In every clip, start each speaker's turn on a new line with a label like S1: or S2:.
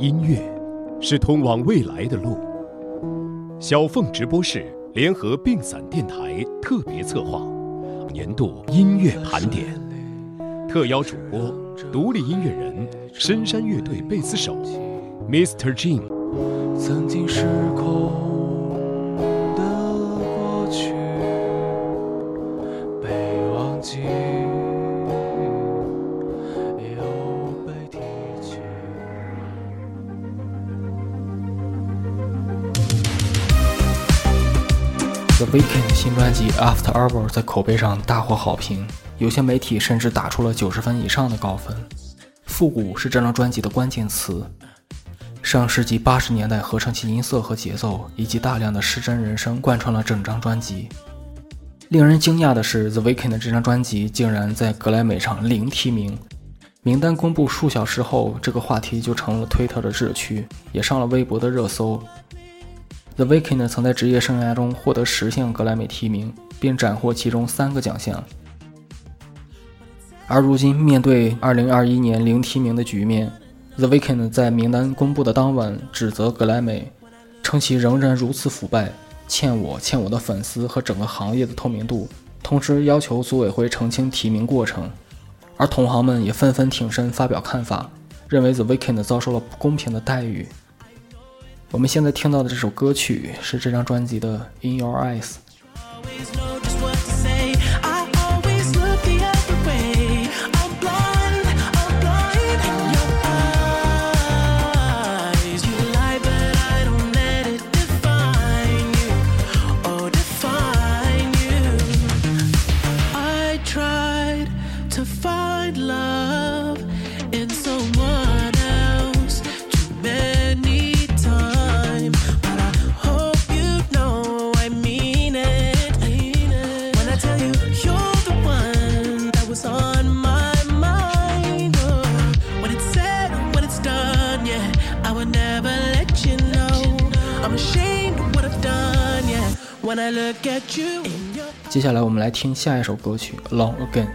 S1: 音乐是通往未来的路。小凤直播室联合并散电台特别策划年度音乐盘点，特邀主播独立音乐人深山乐队贝斯手 Mr. Jin。
S2: 曾经失控
S3: Weekend 新专辑《After Hour》在口碑上大获好评，有些媒体甚至打出了九十分以上的高分。复古是这张专辑的关键词，上世纪八十年代合成器音色和节奏，以及大量的失真人声贯穿了整张专辑。令人惊讶的是，The Weekend 这张专辑竟然在格莱美上零提名。名单公布数小时后，这个话题就成了推特的热区，也上了微博的热搜。The Weeknd 曾在职业生涯中获得十项格莱美提名，并斩获其中三个奖项。而如今，面对2021年零提名的局面，The Weeknd 在名单公布的当晚指责格莱美，称其仍然如此腐败，欠我、欠我的粉丝和整个行业的透明度，同时要求组委会澄清提名过程。而同行们也纷纷挺身发表看法，认为 The Weeknd 遭受了不公平的待遇。我们现在听到的这首歌曲是这张专辑的《In Your Eyes》。
S4: Would never let you know. I'm ashamed of what I've done, yeah. When I look at you in your
S3: 接下来我们来听下一首歌曲《Alone Again》。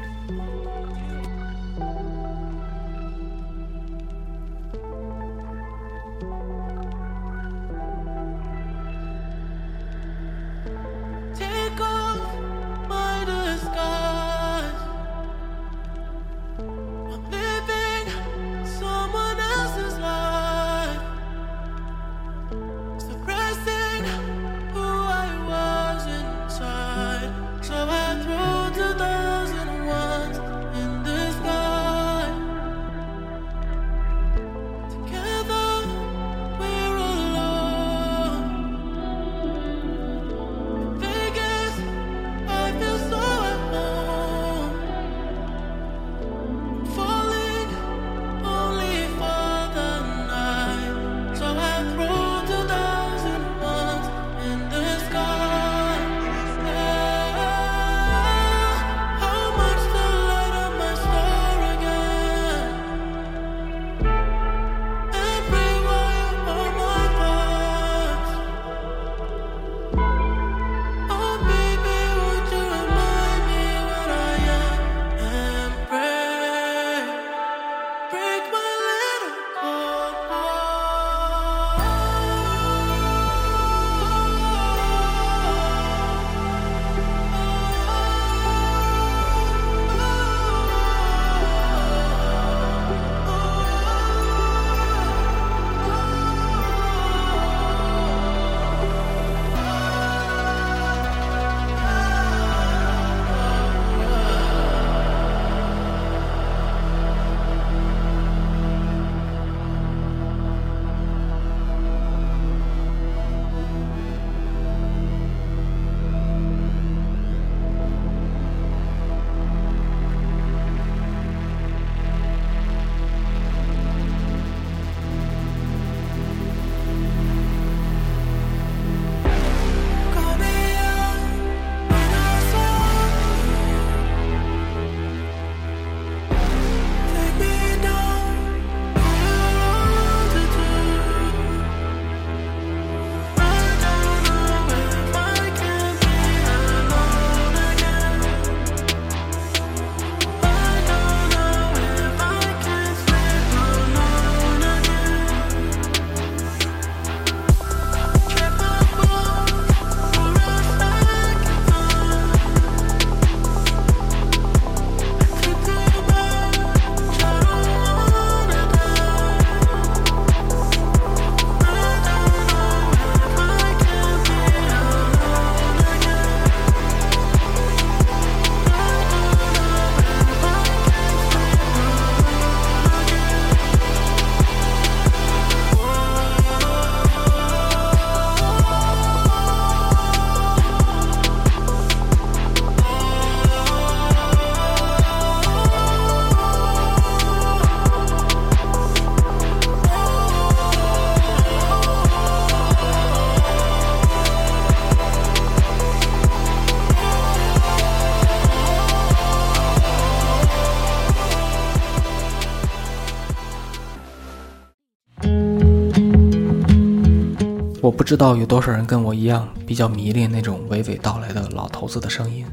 S3: 不知道有多少人跟我一样比较迷恋那种娓娓道来的老头子的声音，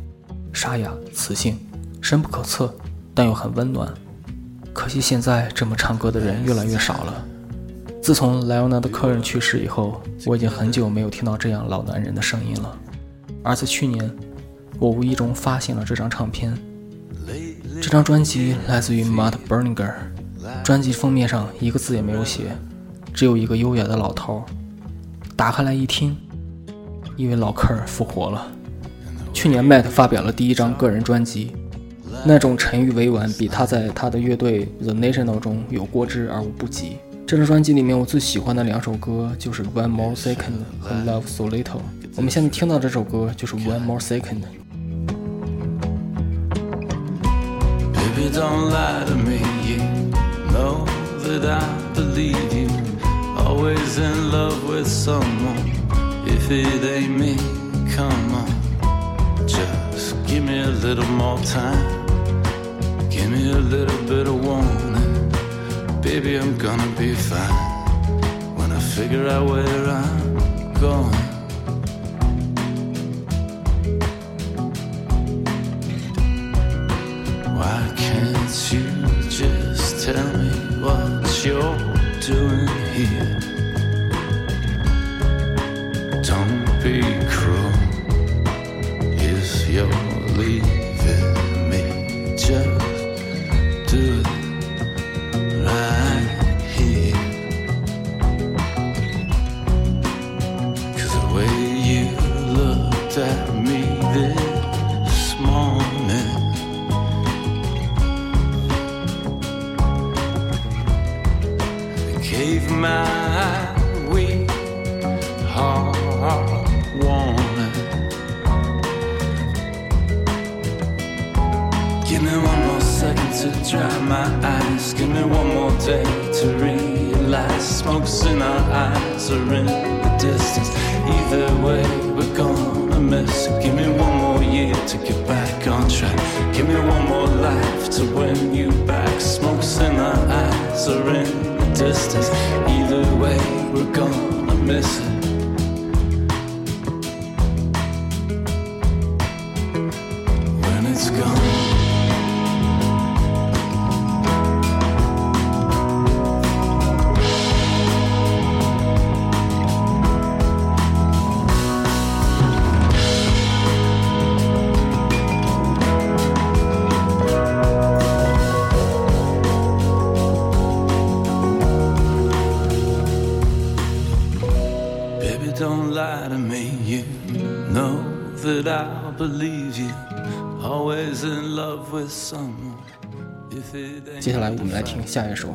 S3: 沙哑、磁性、深不可测，但又很温暖。可惜现在这么唱歌的人越来越少了。自从莱昂纳的客人去世以后，我已经很久没有听到这样老男人的声音了。而在去年，我无意中发现了这张唱片。这张专辑来自于 Matt Berninger，专辑封面上一个字也没有写，只有一个优雅的老头。打开来一听，一位老客儿复活了。去年 Matt 发表了第一张个人专辑，那种沉郁委婉，比他在他的乐队 The National 中有过之而无不及。这张专辑里面我最喜欢的两首歌就是《One More Second》和《Love So Little》。我们现在听到这首歌就是《One More Second》。
S2: Baby, don't lie to me. You know that believe you. Always in love with someone. If it ain't me, come on. Just give me a little more time. Give me a little bit of warning. Baby, I'm gonna be fine when I figure out where I'm going. Looked at me this morning. gave my weak heart warning. Give me one more second to dry my eyes. Give me one more day to realize smoke's in our eyes or in that I'll believe you. Always in love with someone. If it ain't
S3: 接下来我们来听下一首《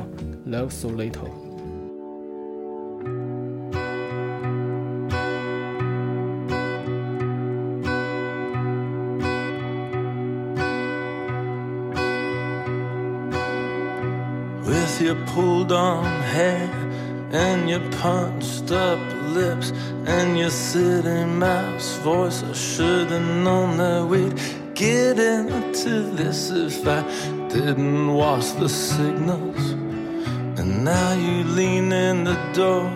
S3: Love So Little》。
S2: With your pulled on hair and your punched up lips and your city mouse voice, I should have known that we'd get into this if I didn't watch the signals. And now you lean in the door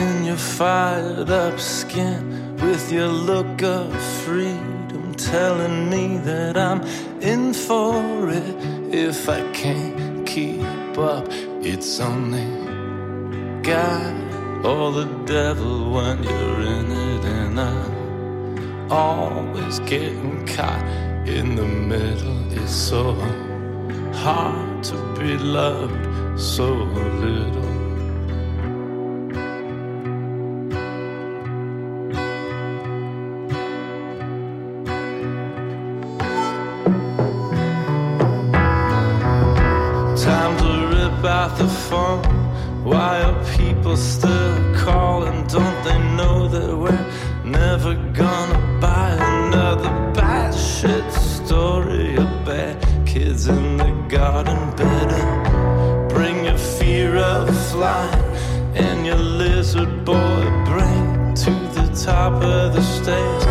S2: in your fired up skin with your look of freedom telling me that I'm in for it if I can't keep up. It's only God or the devil when you're in it, and I'm always getting caught in the middle. It's so hard to be loved so little. Time to rip out the phone. Why are people still calling? Don't they know that we're never gonna buy another bad shit story bad kids in the garden bed? Bring your fear of flying and your lizard boy brain to the top of the stairs.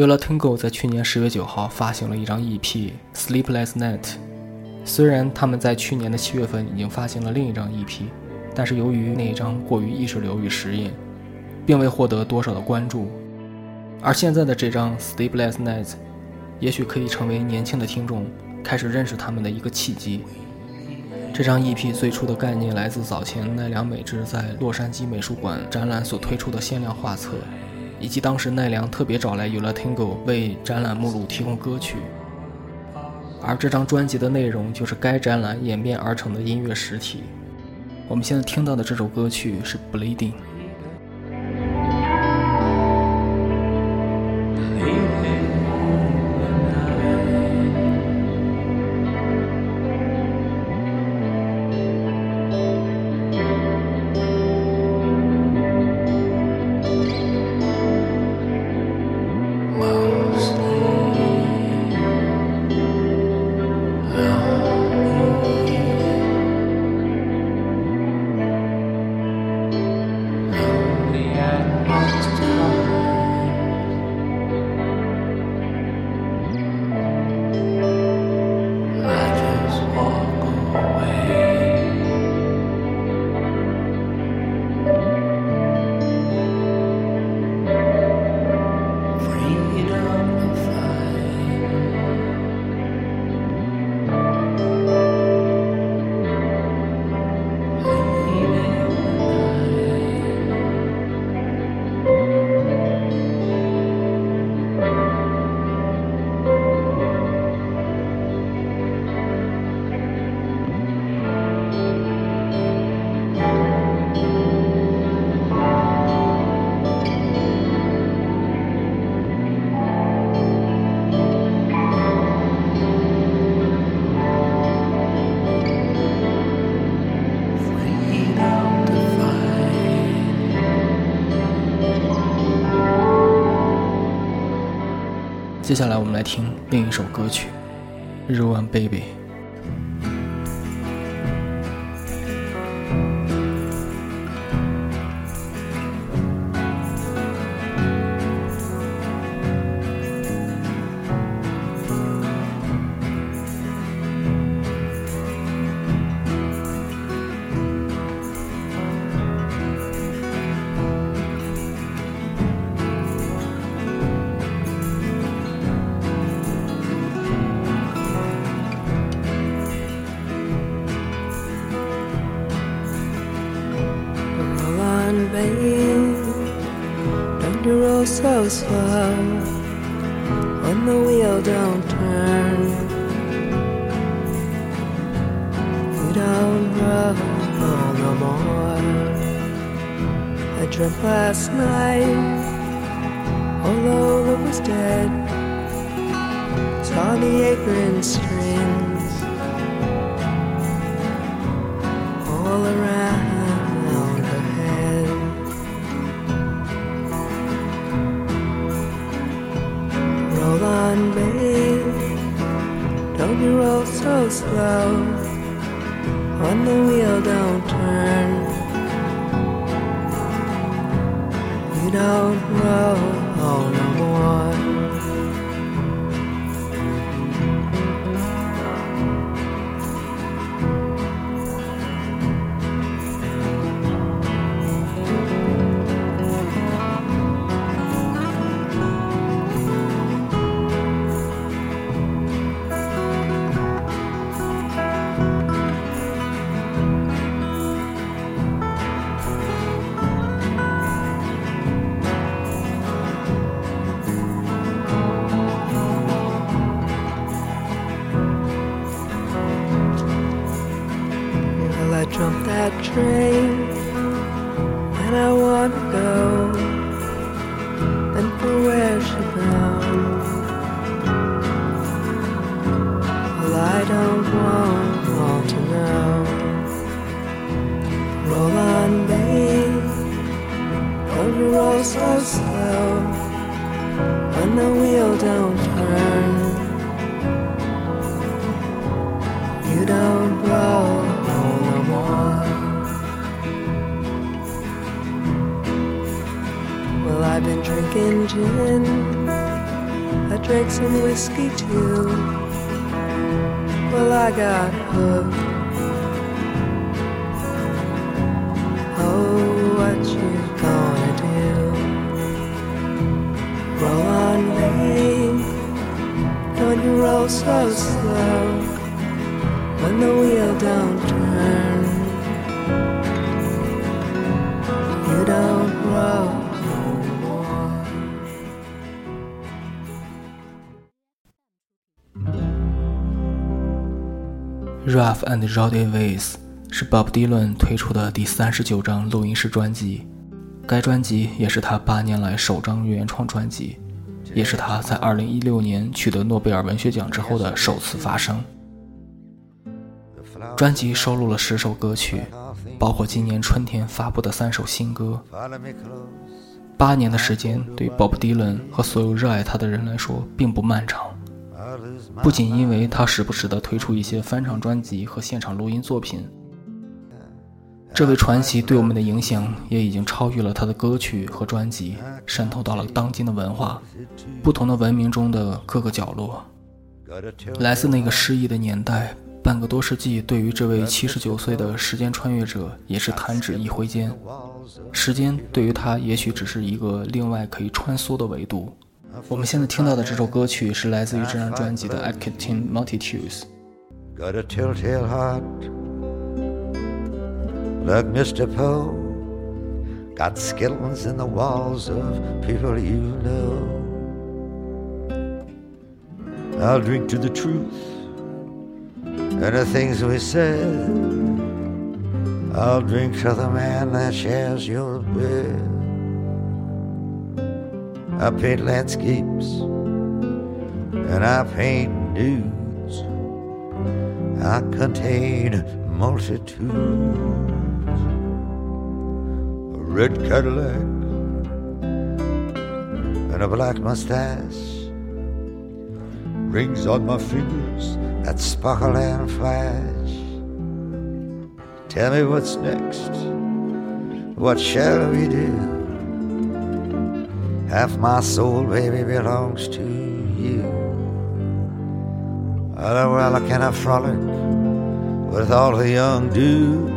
S3: Yola Tango 在去年十月九号发行了一张 EP《Sleepless Night》。虽然他们在去年的七月份已经发行了另一张 EP，但是由于那一张过于意识流与实验，并未获得多少的关注。而现在的这张《Sleepless Night》，也许可以成为年轻的听众开始认识他们的一个契机。这张 EP 最初的概念来自早前奈良美智在洛杉矶美术馆展览所推出的限量画册。以及当时奈良特别找来 Yola Tango 为展览目录提供歌曲，而这张专辑的内容就是该展览演变而成的音乐实体。我们现在听到的这首歌曲是《Bleeding》。接下来我们来听另一首歌曲《日 n Baby》。
S5: So slow when the wheel don't turn. You don't roll no more. I dreamt last night, although it was dead. Saw the apron strings all around so slow. When the wheel don't turn. You don't roll. Oh, no
S3: Rough and Rowdy Ways 是 Bob Dylan 推出的第三十九张录音室专辑，该专辑也是他八年来首张原创专辑，也是他在二零一六年取得诺贝尔文学奖之后的首次发声。专辑收录了十首歌曲，包括今年春天发布的三首新歌。八年的时间对 Bob Dylan 和所有热爱他的人来说并不漫长。不仅因为他时不时地推出一些翻唱专辑和现场录音作品，这位传奇对我们的影响也已经超越了他的歌曲和专辑，渗透到了当今的文化、不同的文明中的各个角落。来自那个失意的年代，半个多世纪对于这位七十九岁的时间穿越者也是弹指一挥间。时间对于他也许只是一个另外可以穿梭的维度。我们现在听到的这首歌曲是来自于这张专辑的《I Contain Multitudes》。
S6: Got a telltale heart like Mr. Poe. Got skeletons in the walls of people you know. I'll drink to the truth and the things we said. I'll drink to the man that shares your bed. I paint landscapes and I paint nudes. I contain multitudes. A red Cadillac and a black mustache. Rings on my fingers that sparkle and flash. Tell me what's next. What shall we do? Half my soul, baby, belongs to you. Well, can I frolic with all the young dudes?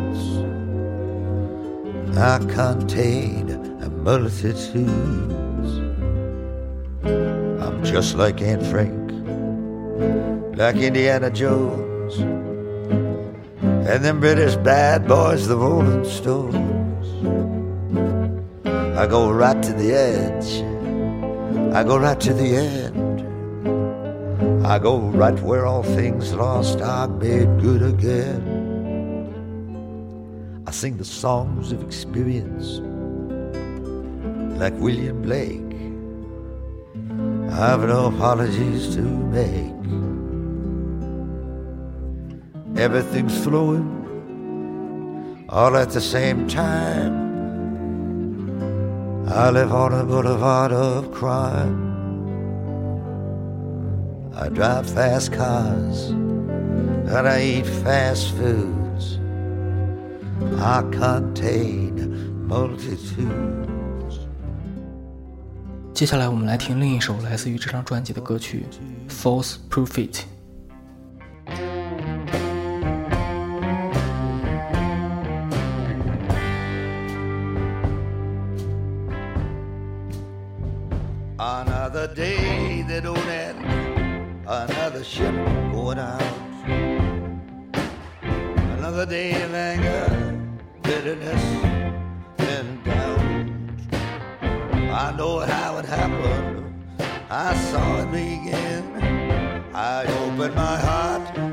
S6: I contain a multitudes. I'm just like Anne Frank, like Indiana Jones, and them British bad boys, the Rolling Stones. I go right to the edge. I go right to the end. I go right where all things lost are made good again. I sing the songs of experience like William Blake. I've no apologies to make. Everything's flowing all at the same time. I live on a boulevard of crime. I drive fast cars and I eat fast foods. I contain multitudes.
S3: 接下来我们来听另一首来自于这张专辑的歌曲《False Prophet》。
S6: Out. Another day of anger, bitterness, and doubt. I know how it happened, I saw it begin. I opened my heart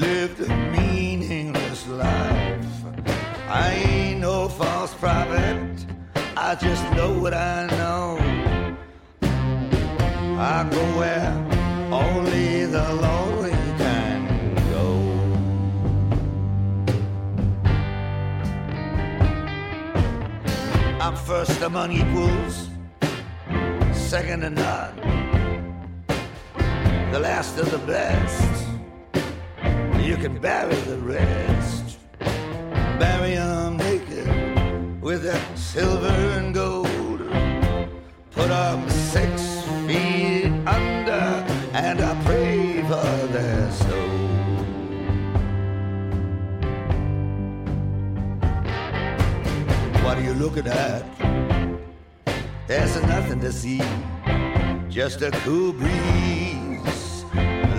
S6: unlived, meaningless life. I ain't no false prophet, I just know what I know. I go where only the lonely can go. I'm first among equals, second to none, the last of the best. You can bury the rest, bury 'em naked with that silver and gold. Put 'em six feet under, and I pray for their soul. What are you looking at? There's nothing to see, just a cool breeze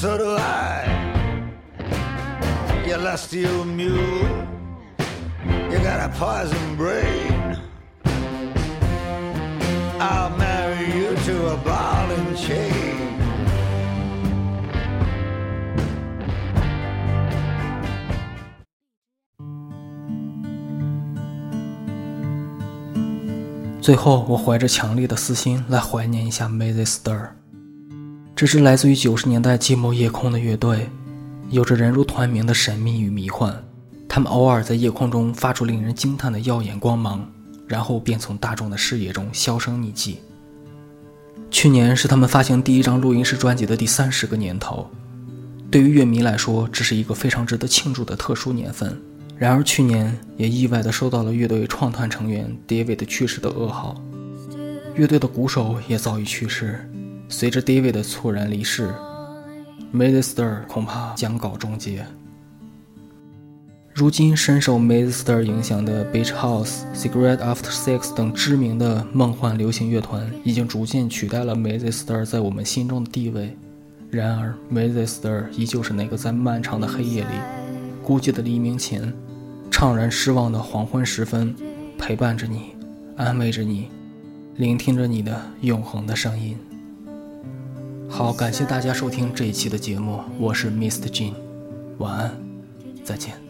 S6: so do I. You lusty old mule, you got a poison brain. I'll marry you to a ball and chain.
S3: 最后，我怀着强烈的私心来怀念一下 May They Stir。这支来自于九十年代寂寞夜空的乐队，有着人如团名的神秘与迷幻。他们偶尔在夜空中发出令人惊叹的耀眼光芒，然后便从大众的视野中销声匿迹。去年是他们发行第一张录音室专辑的第三十个年头，对于乐迷来说，这是一个非常值得庆祝的特殊年份。然而，去年也意外地收到了乐队创团成员 David 去世的噩耗，乐队的鼓手也早已去世。随着 David 的猝然离世 m a d e Stir 恐怕将告终结。如今深受 Mazster 影响的 Beach House、Cigarette After Six 等知名的梦幻流行乐团，已经逐渐取代了 Mazster 在我们心中的地位。然而，Mazster 依旧是那个在漫长的黑夜里、孤寂的黎明前、怅然失望的黄昏时分，陪伴着你，安慰着你，聆听着你的永恒的声音。好，感谢大家收听这一期的节目，我是 Mr. Jin，晚安，再见。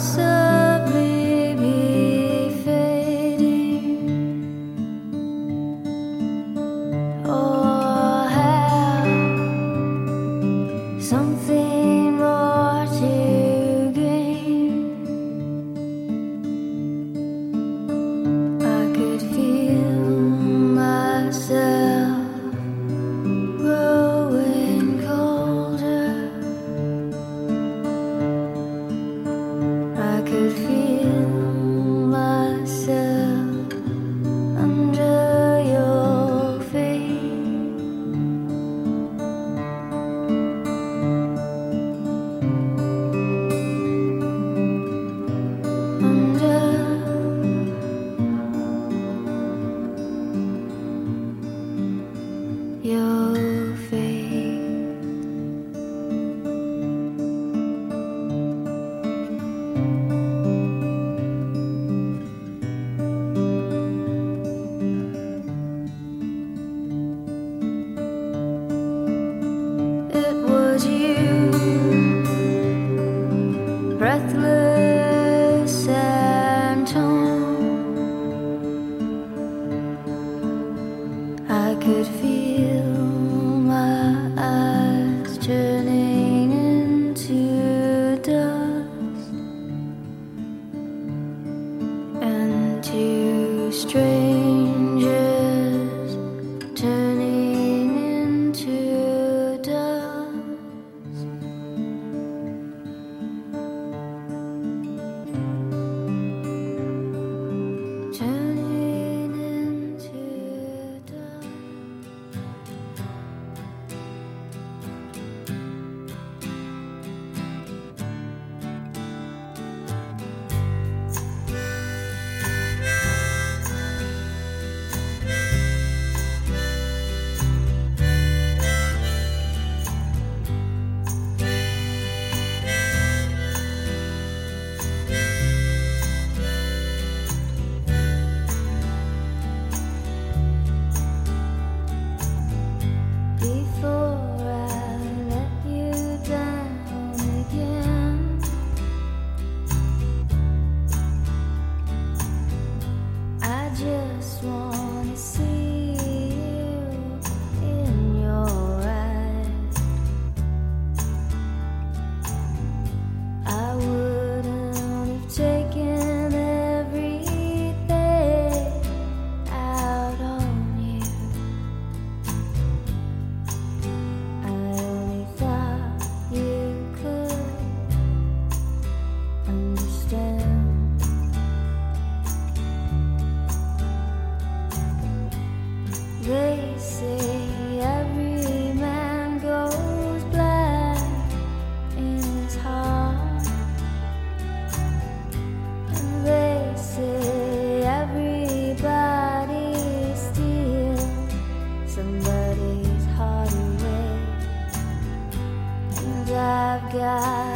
S7: So. I've